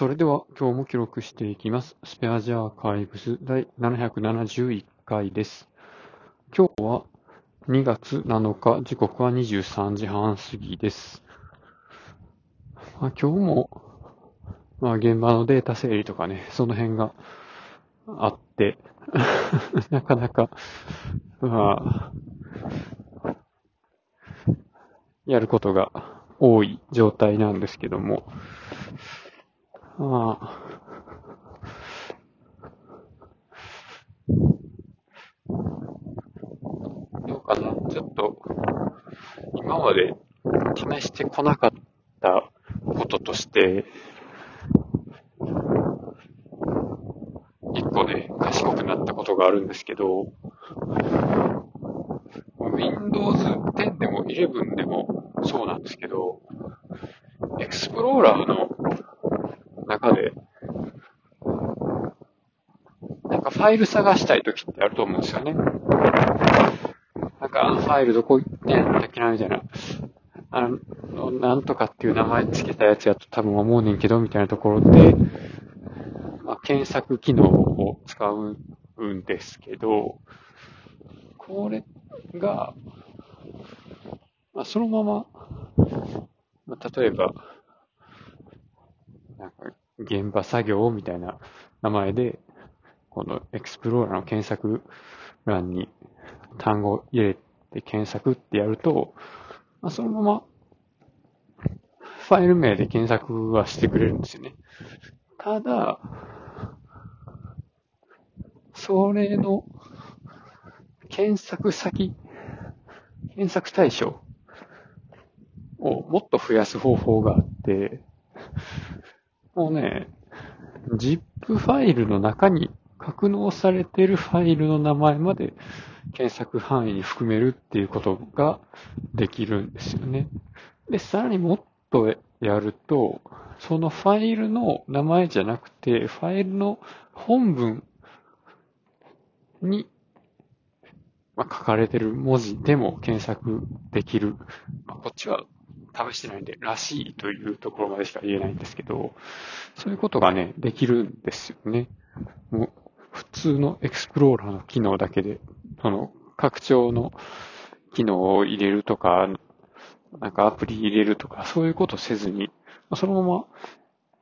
それでは今日も記録していきます。スペアジアーカイブス第771回です。今日は2月7日、時刻は23時半過ぎです。まあ、今日も、まあ、現場のデータ整理とかね、その辺があって、なかなか、まあ、やることが多い状態なんですけども、まあ、どうかな、ちょっと、今まで試してこなかったこととして、一個ね、賢くなったことがあるんですけど、Windows 10でも11でもそうなんですけど、エクスプローラーの中で、なんかファイル探したいときってあると思うんですよね。なんかファイルどこ行ってんだっけなみたいな。あの、なんとかっていう名前つけたやつやと多分思うねんけど、みたいなところで、まあ、検索機能を使うんですけど、これが、まあ、そのまま、まあ、例えば、なんか、現場作業みたいな名前で、このエクスプローラーの検索欄に単語入れて検索ってやると、まあ、そのままファイル名で検索はしてくれるんですよね。ただ、それの検索先、検索対象をもっと増やす方法があって、もうね、ZIP ファイルの中に格納されているファイルの名前まで検索範囲に含めるっていうことができるんですよね。で、さらにもっとやると、そのファイルの名前じゃなくて、ファイルの本文に、ま、書かれてる文字でも検索できる。まあ、こっちは試してないんで、らしいというところまでしか言えないんですけど、そういうことがね、できるんですよね。もう通のエクスプローラーの機能だけで、その拡張の機能を入れるとか、なんかアプリ入れるとか、そういうことせずに、そのまま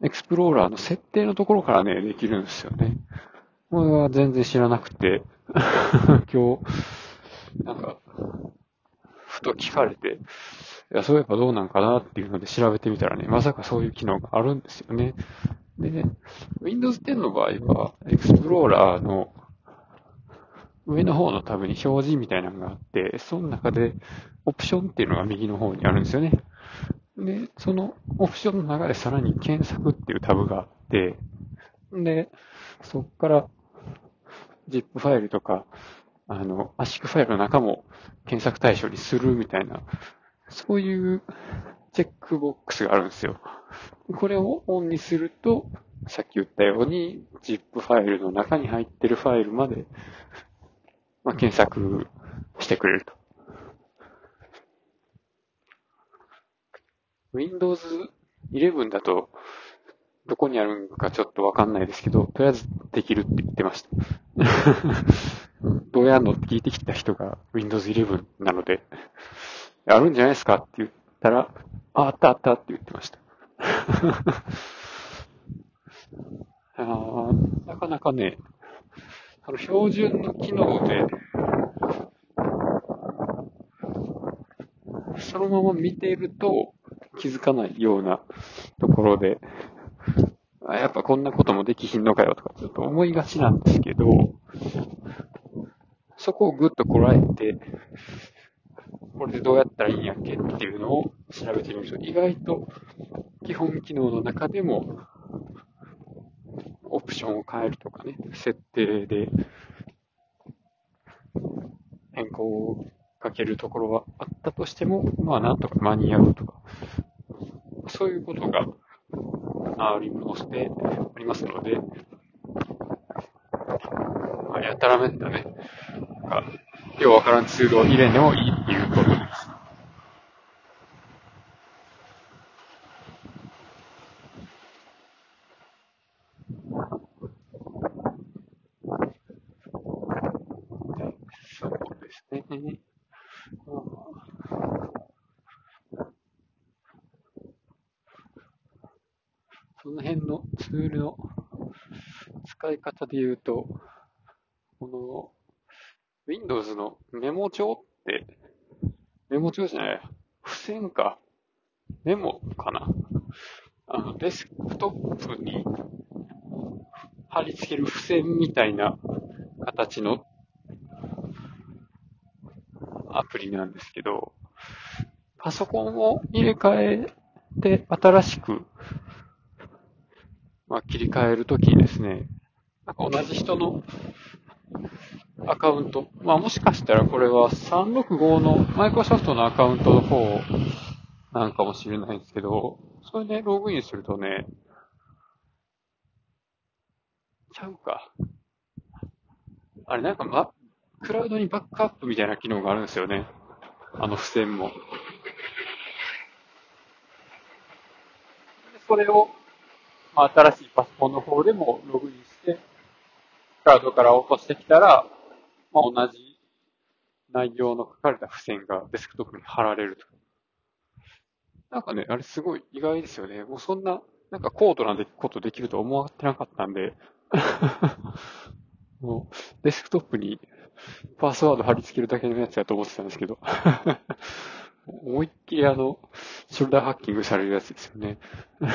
エクスプローラーの設定のところからね、できるんですよね。これは全然知らなくて、今日、なんか、ふと聞かれて、いや、そういえばどうなんかなっていうので調べてみたらね、まさかそういう機能があるんですよね。で、Windows 10の場合は、Explorer の上の方のタブに表示みたいなのがあって、その中でオプションっていうのが右の方にあるんですよね。で、そのオプションの中でさらに検索っていうタブがあって、で、そこから ZIP ファイルとか、あの、圧縮ファイルの中も検索対象にするみたいな、そういうチェックボックスがあるんですよ。これをオンにすると、さっき言ったように ZIP ファイルの中に入ってるファイルまで、まあ、検索してくれると。Windows 11だと、どこにあるのかちょっとわかんないですけど、とりあえずできるって言ってました。どうやんのって聞いてきた人が Windows 11なので、あるんじゃないですか？って言ったら、あ、あったあったって言ってました。あなかなかね、あの標準の機能で、そのまま見ていると気づかないようなところで、あやっぱこんなこともできひんのかよとかちょっと思いがちなんですけど、そこをぐっとこらえて、これでどうやったらいいんやっけっていうのを調べてみると、意外と基本機能の中でも、オプションを変えるとかね、設定で変更をかけるところはあったとしても、まあなんとか間に合うとか、そういうことがありまして、ありますので、まあ、やたらめったね、なんか、ようわからんツールを入れんでもいいっていうこと。そうですね。その辺のツールの使い方で言うと、この Windows のメモ帳ってメモ帳じゃない、付箋か。メモかな。あの、デスクトップに貼り付ける付箋みたいな形のアプリなんですけど、パソコンを入れ替えて新しく、まあ、切り替えるときにですね、なんか同じ人のアカウント、まあもしかしたらこれは365のマイクロソフトのアカウントの方なんかもしれないんですけど、それでログインするとね、ちゃうか。あれなんかま、クラウドにバックアップみたいな機能があるんですよね。あの付箋も。それを、まあ、新しいパソコンの方でもログインして、クラウドから落としてきたら、まあ、同じ内容の書かれた付箋がデスクトップに貼られると。なんかね、あれすごい意外ですよね。もうそんな、なんか高度なことできると思ってなかったんで もう、デスクトップにパスワード貼り付けるだけのやつやと思ってたんですけど 思いっきりあの、ショルダーハッキングされるやつですよね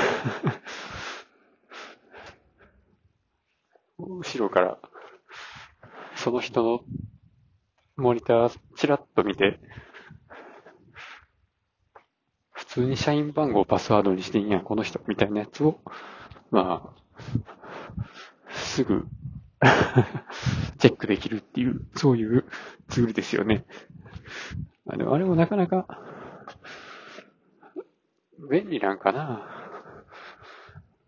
後ろから、その人のモニターチラッと見て、普通に社員番号をパスワードにしていいや、この人、みたいなやつを、まあ、すぐ チェックできるっていう、そういうツールですよね。あでもあれもなかなか、便利なんかな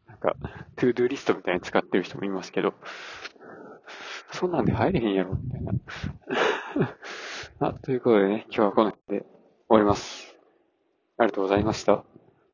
なんか、 to do リストみたいに使ってる人もいますけど、そんなんで入れへんやろ、みたいな。あ、ということでね、今日はこの辺で終わります。ありがとうございました。